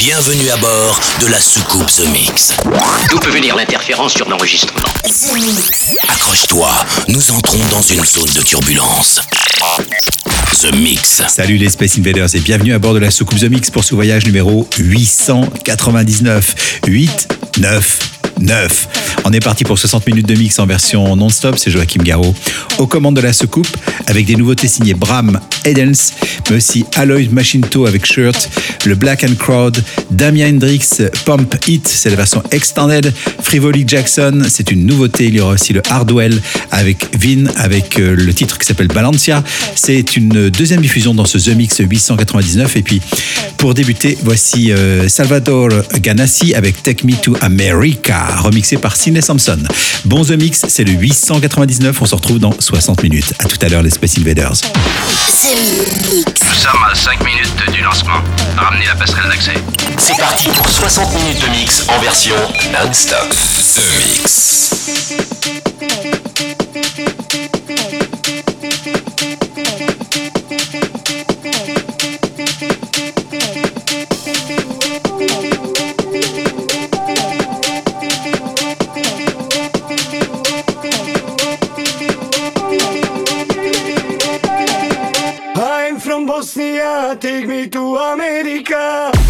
Bienvenue à bord de la soucoupe The Mix. D'où peut venir l'interférence sur l'enregistrement Accroche-toi, nous entrons dans une zone de turbulence. The Mix. Salut les Space Invaders et bienvenue à bord de la soucoupe The Mix pour ce voyage numéro 899. 8, 9, 9. On est parti pour 60 minutes de mix en version non-stop, c'est Joachim Garraud. Aux commandes de la soucoupe avec des nouveautés signées Bram Edens, mais aussi Aloy Machinto avec Shirt, le Black and Crowd, Damien Hendrix, Pump It, c'est la version extended, Frivoli Jackson, c'est une nouveauté, il y aura aussi le Hardwell avec Vin, avec euh, le titre qui s'appelle Balancia, c'est une deuxième diffusion dans ce The Mix 899 et puis pour débuter, voici euh, Salvador Ganassi avec Take Me to America, remixé par Sidney Sampson. Bon The Mix, c'est le 899, on se retrouve dans 60 minutes. À tout à l'heure les Space Invaders. Nous sommes à 5 minutes du lancement. Ramenez la passerelle d'accès. C'est parti pour 60 minutes de mix en version non-stop. The Mix. Bosnia, take me to America.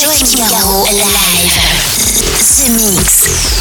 Joachim Garraud live. The Mix.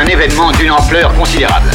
Un événement d'une ampleur considérable.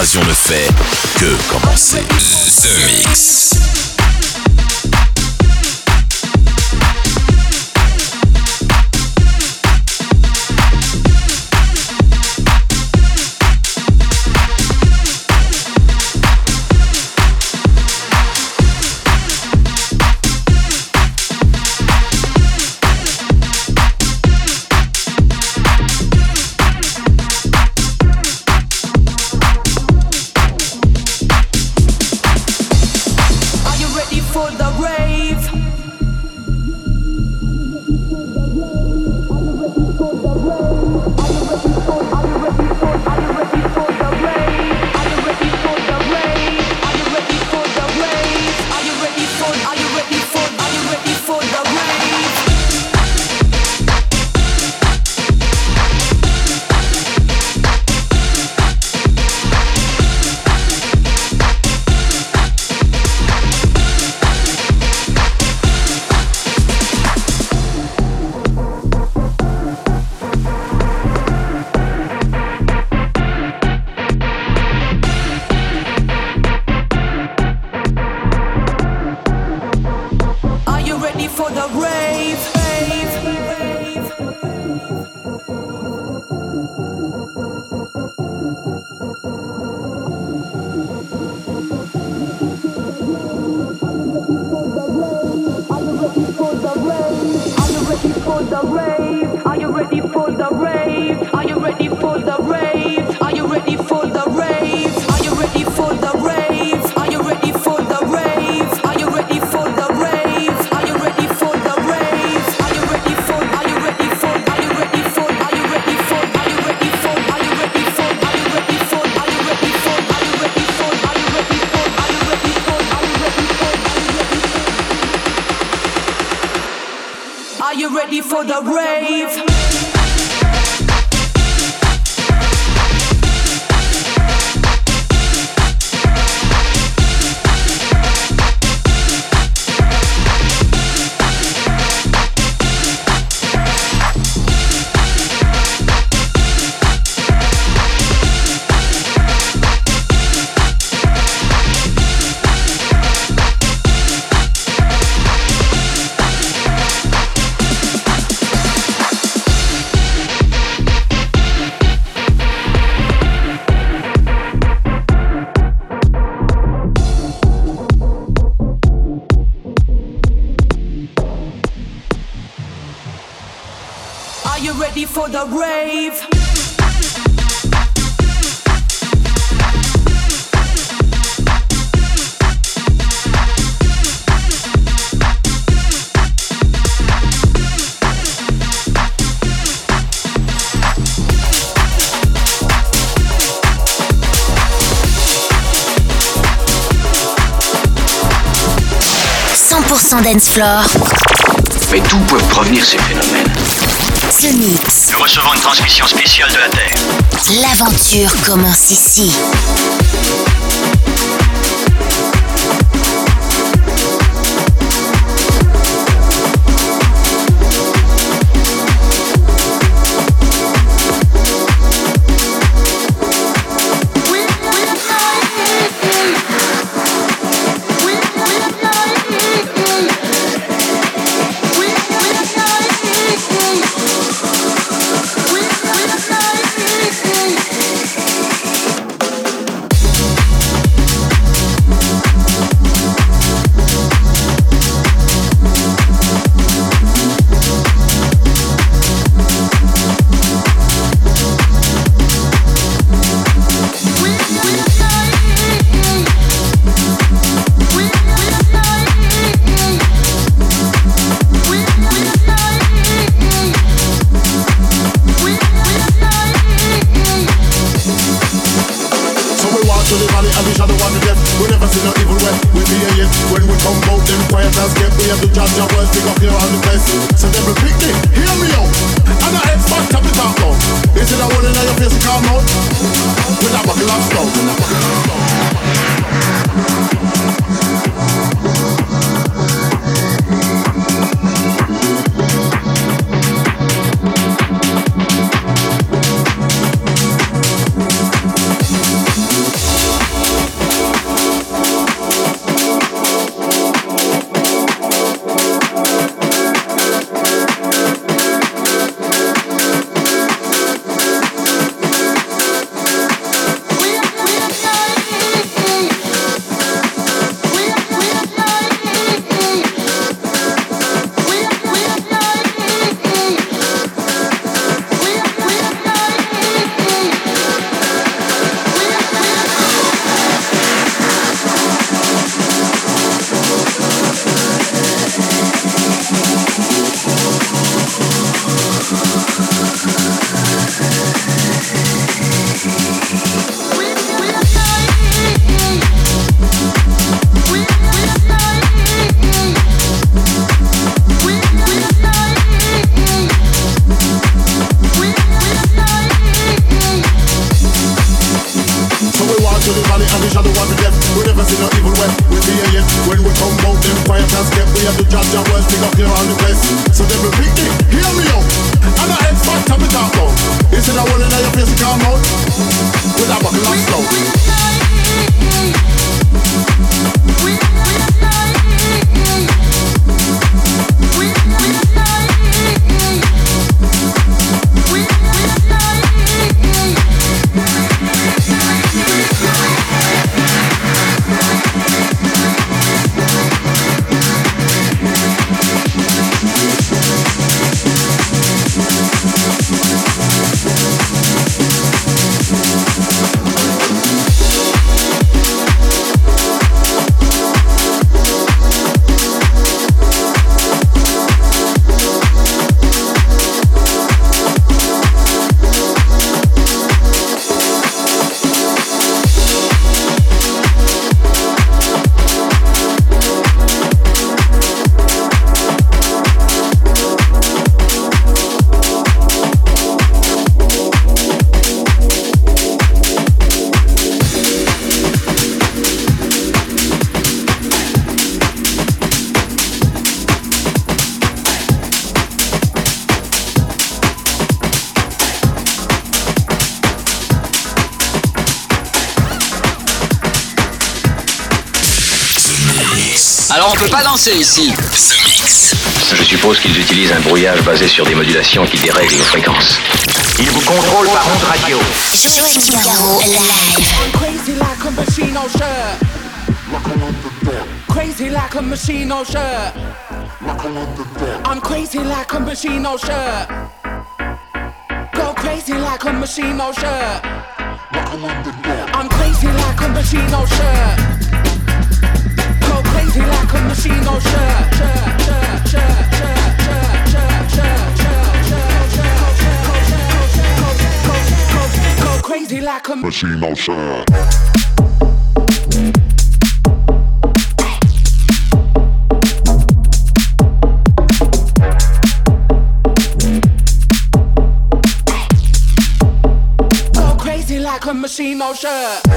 L'invasion ne fait que commencer. you ready for the. Mais d'où peuvent provenir ces phénomènes? The Mix. Nous recevons une transmission spéciale de la Terre. L'aventure commence ici. On danser ici. The Mix. Je suppose qu'ils utilisent un brouillage basé sur des modulations qui dérèglent nos fréquences. Ils vous contrôlent par onde radio. Joachim Garraud, live. Crazy like a machine, oh shirt. Crazy like a machine, oh shirt. I'm crazy like a machine, oh shirt. Go crazy like a machine, oh shirt. I'm crazy like a machine, oh shirt. empty like a machine shirt. Crazy like a machine gun. Go crazy like a machine no shine.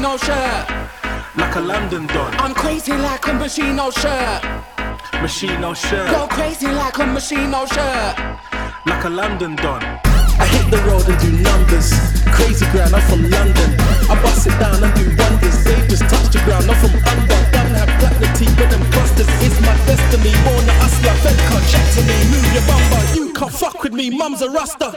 A Machino shirt. like a London Don. I'm crazy like a Machino shirt. Machino shirt, Go crazy like a Machino shirt. like a London Don. I hit the road and do numbers. Crazy ground, I'm from London. I bust it down and do wonders. They just touch the ground, I'm from under. Don't have platinum teeth, but them busters. It's my destiny. Born a hustler, Fed can't chat to me. Move your bumper, you can't fuck with me. Mum's a rasta.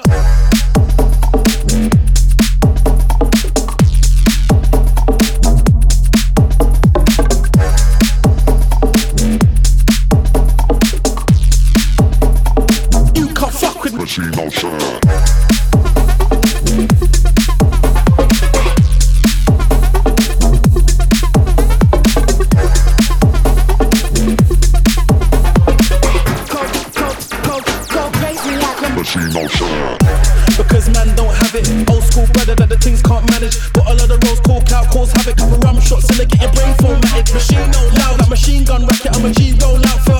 soul out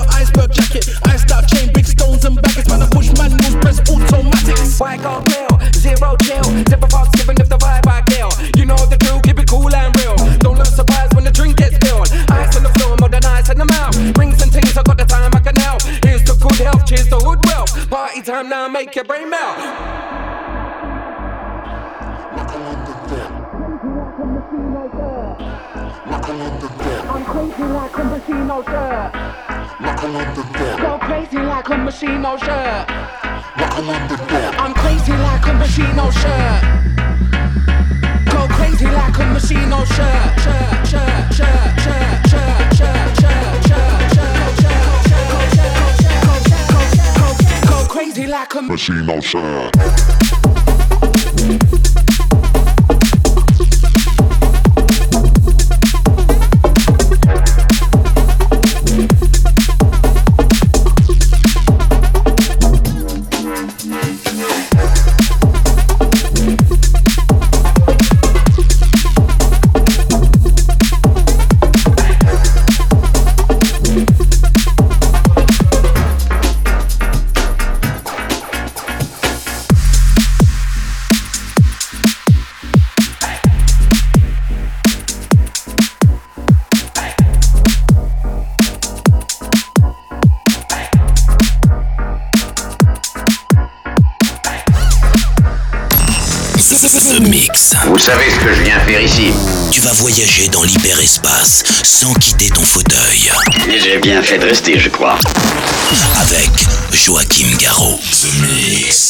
Go crazy like a Machino shirt. I'm crazy like a Machino shirt. Go crazy like a Machino shirt. Shirt, shirt, shirt, shirt, shirt, shirt, shirt, shirt, shirt, shirt. Go crazy like a Machino shirt. The Tu vas voyager dans l'hyperespace sans quitter ton fauteuil. Et j'ai bien fait de rester, je crois. Avec Joachim Garraud. The Mix.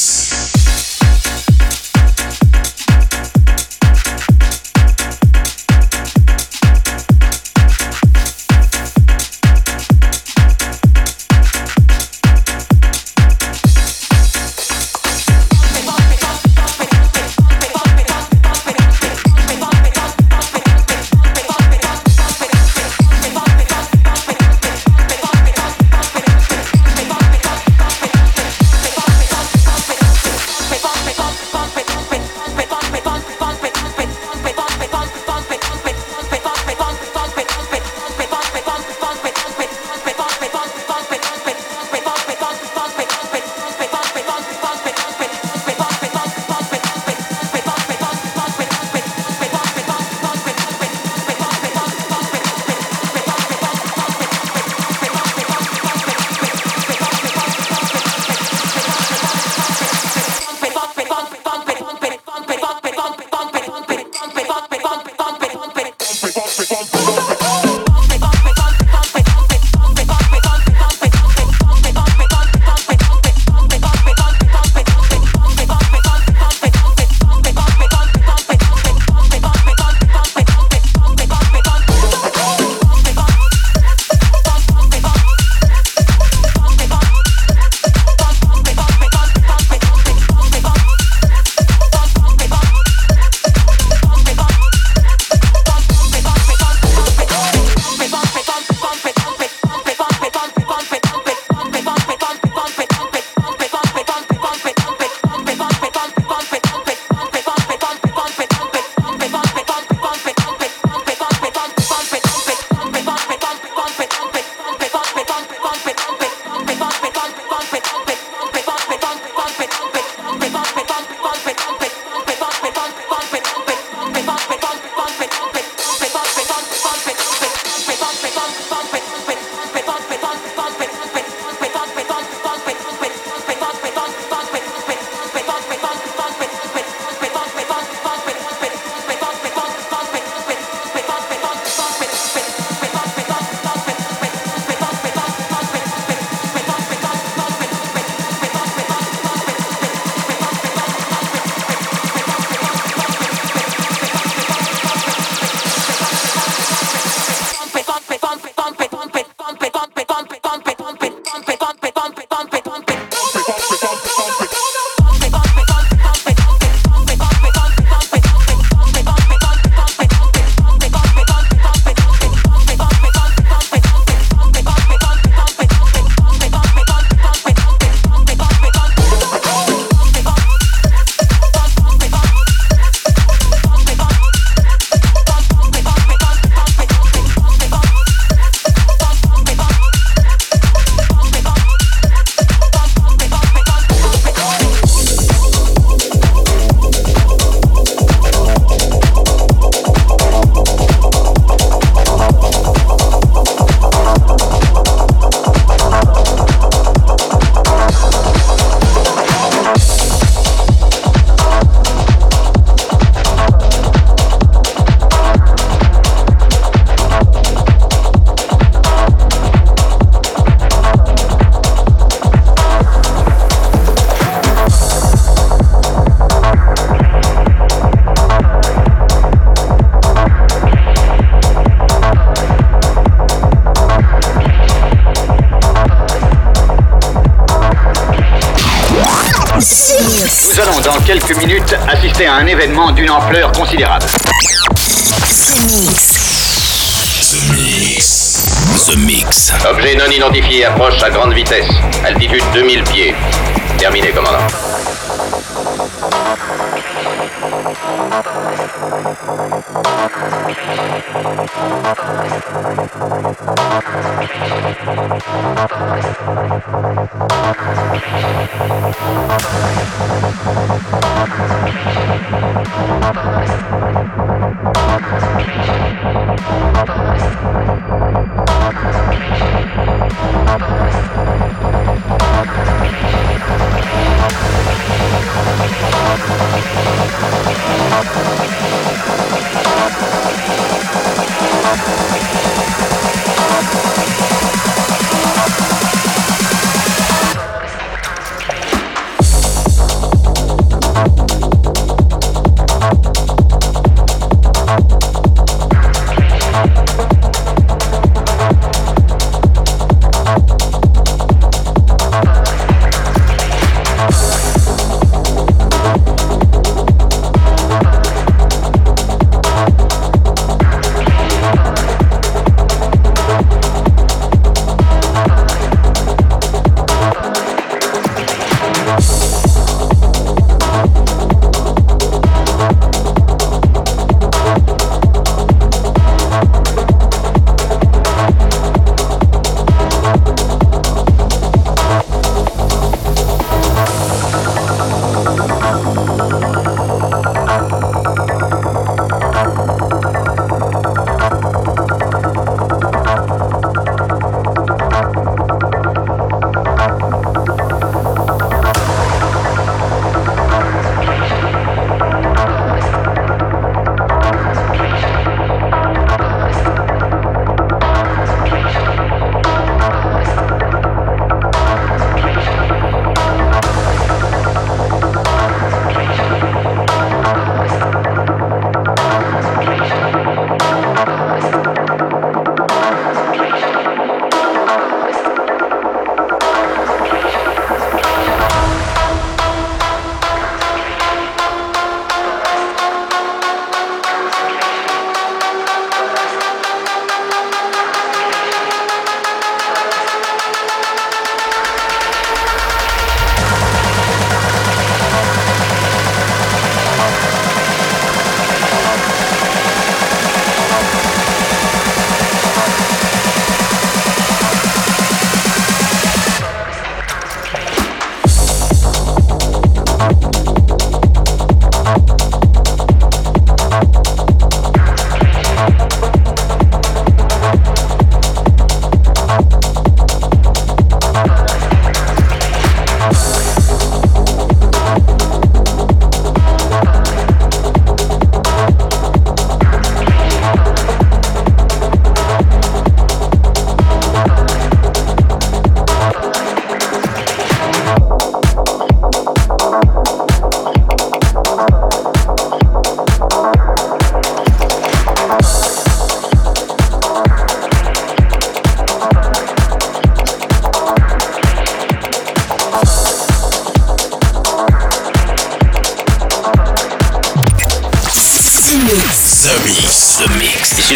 Quelques minutes assister à un événement d'une ampleur considérable. The Mix. The Mix. The Mix. Objet non identifié approche à grande vitesse. Altitude 2000 pieds. Terminé, commandant. The Thank you.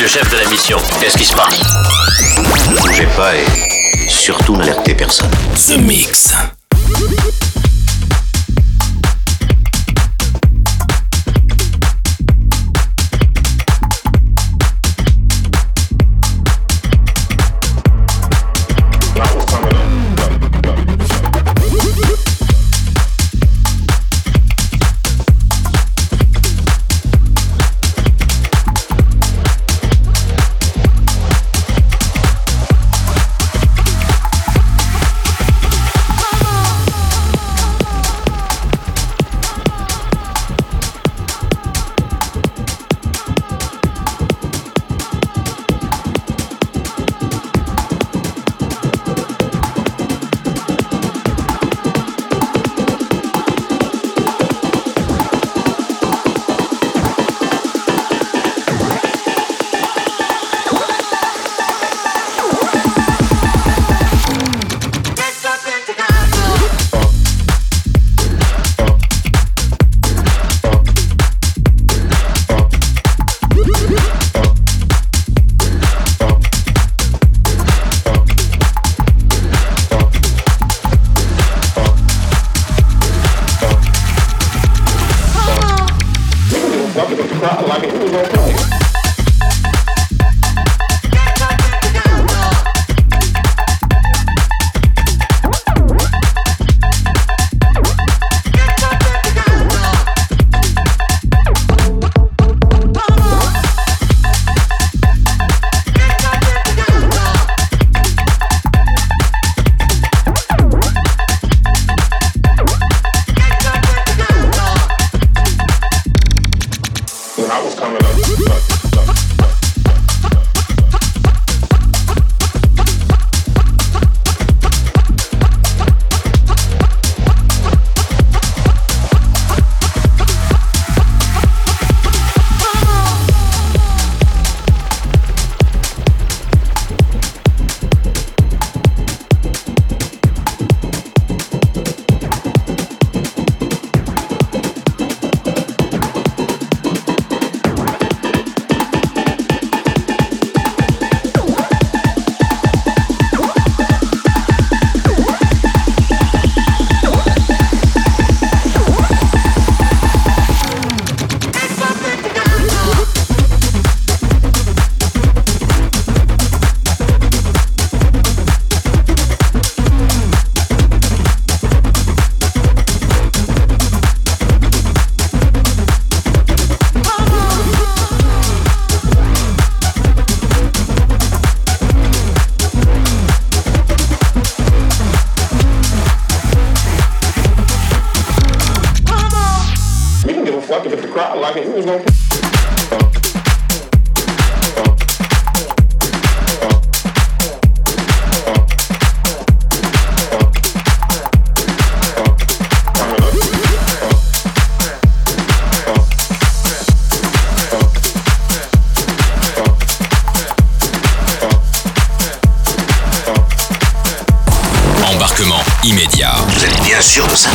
Chef de la mission. Qu'est-ce qui se passe? Ne bougez pas et surtout n'alertez personne. The Mix.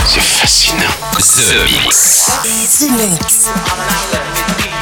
C'est fascinant. The, The Mix. The Mix.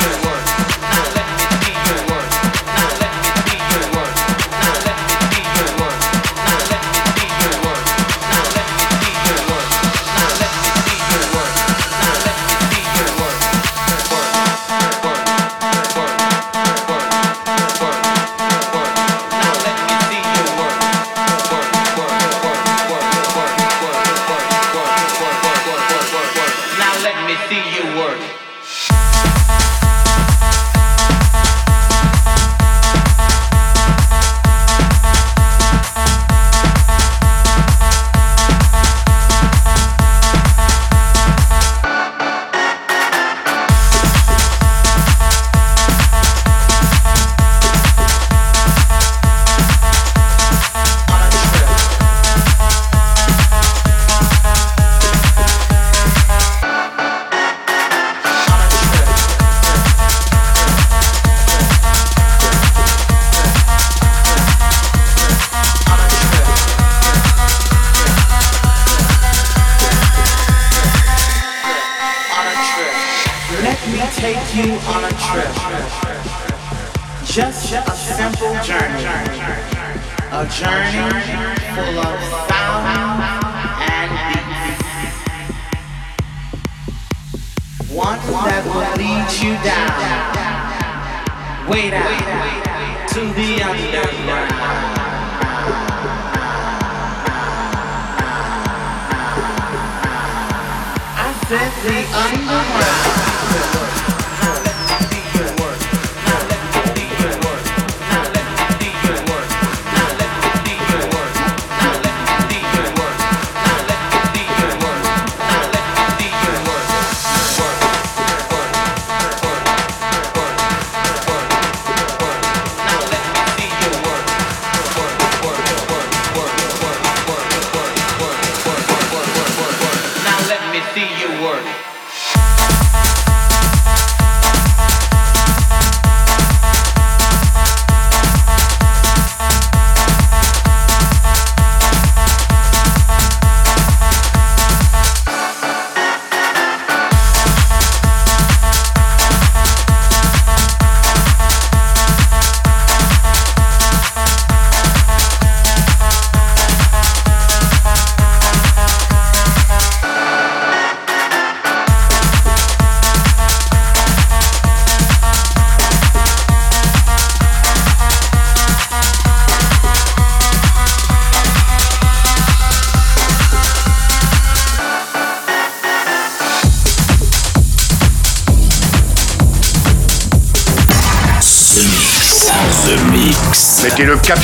Visit the underground.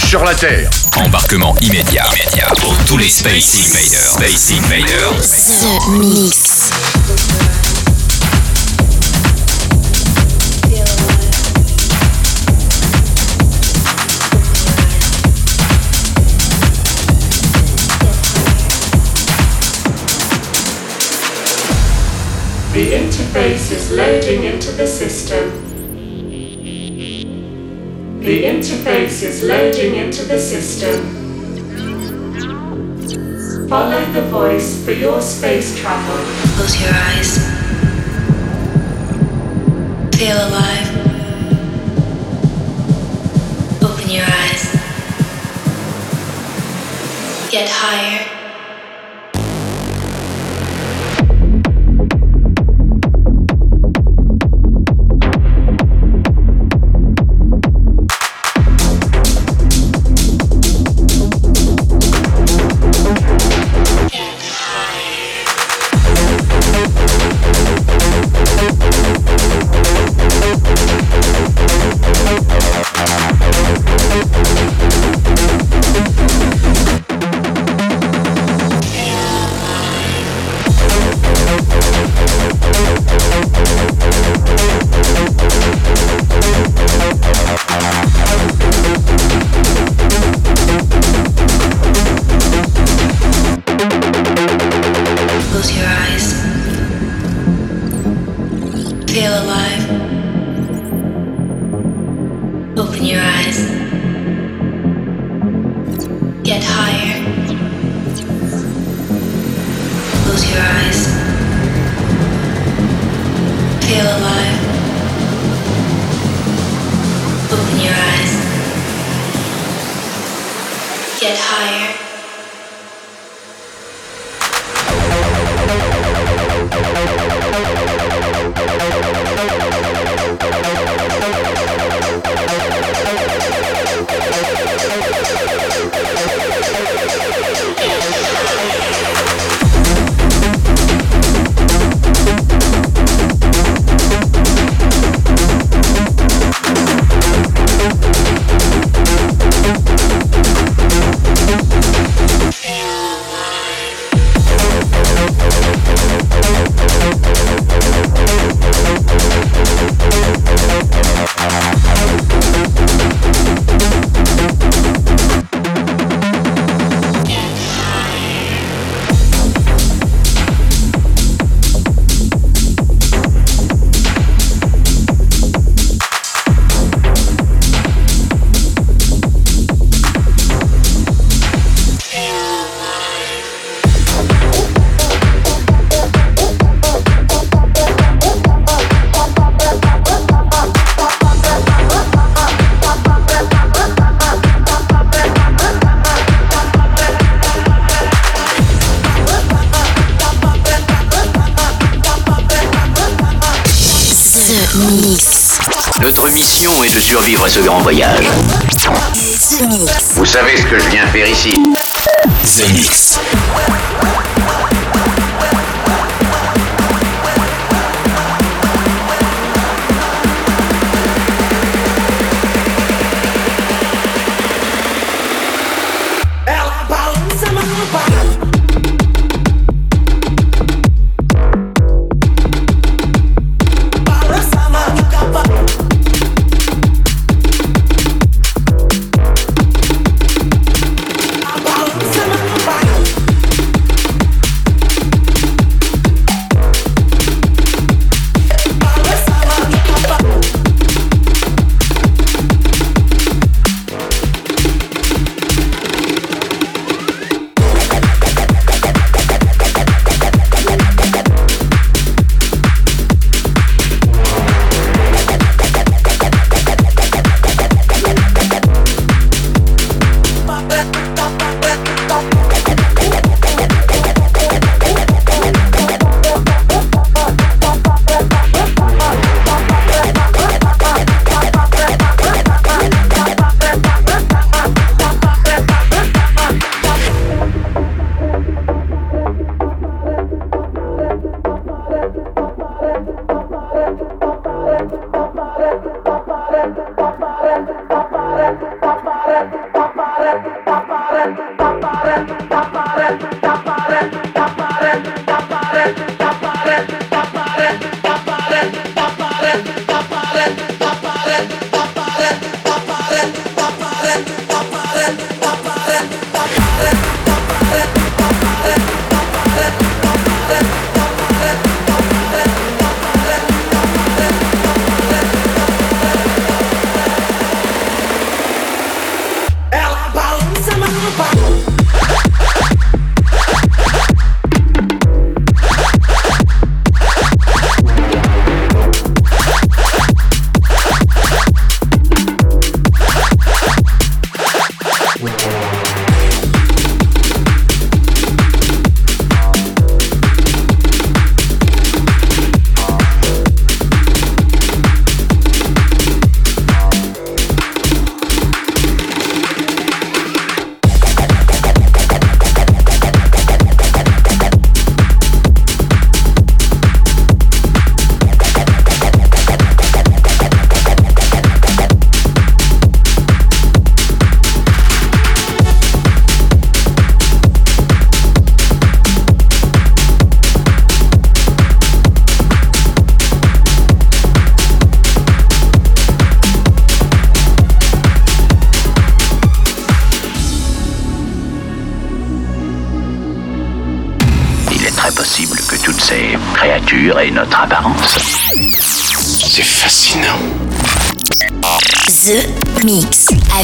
Sur la Terre. Embarquement immédiat, immédiat pour tous les Space Invaders. Space Invaders. The Mix. The interface is loading into the system. The interface is loading into the system. Follow the voice for your space travel. Close your eyes. Feel alive. Open your eyes. Get higher.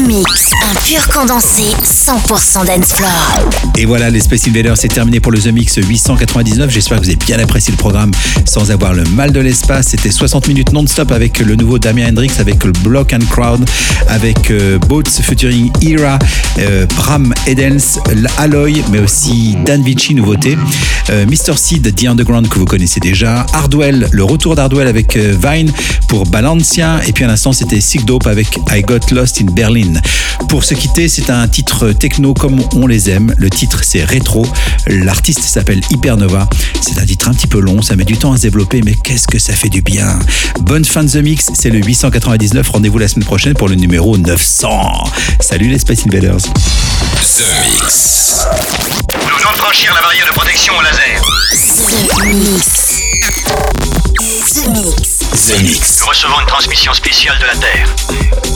Un pur condensé 100% dance floor. Et voilà, les Space Invaders, c'est terminé pour le The Mix 899. J'espère que vous avez bien apprécié le programme sans avoir le mal de l'espace. C'était 60 minutes non-stop avec le nouveau Damien Hendrix, avec le Block and Crowd, avec euh, Boats featuring Era, euh, Bram Edens, Alloy, mais aussi Dan Vici, nouveauté. Euh, Mr. Seed, The Underground, que vous connaissez déjà. Hardwell, le retour d'Hardwell avec euh, Vine pour Balancia. Et puis à l'instant, c'était Sick avec I Got Lost in Berlin. Pour se quitter, c'est un titre techno comme on les aime. Le titre, c'est Rétro. L'artiste s'appelle Hypernova. C'est un titre un petit peu long, ça met du temps à se développer, mais qu'est-ce que ça fait du bien. Bonne fin de The Mix, c'est le 899. Rendez-vous la semaine prochaine pour le numéro 900. Salut les Space Invaders. The Mix. Nous venons de franchir la barrière de protection au laser. The Mix. The Mix. The Mix. Nous recevons une transmission spéciale de la Terre.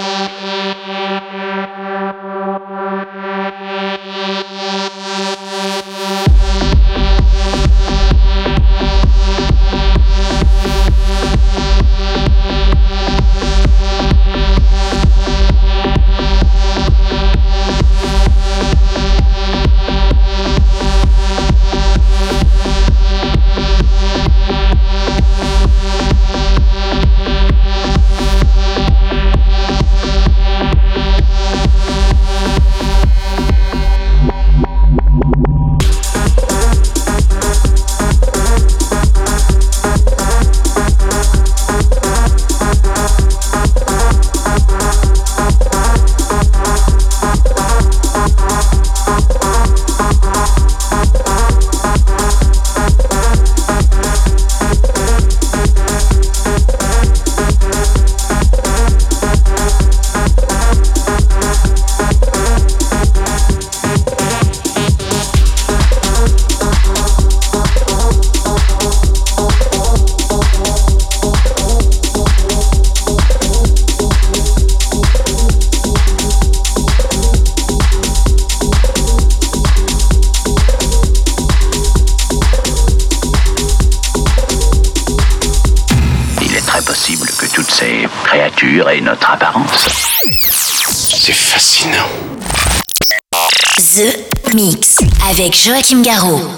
Il Joachim Garraud.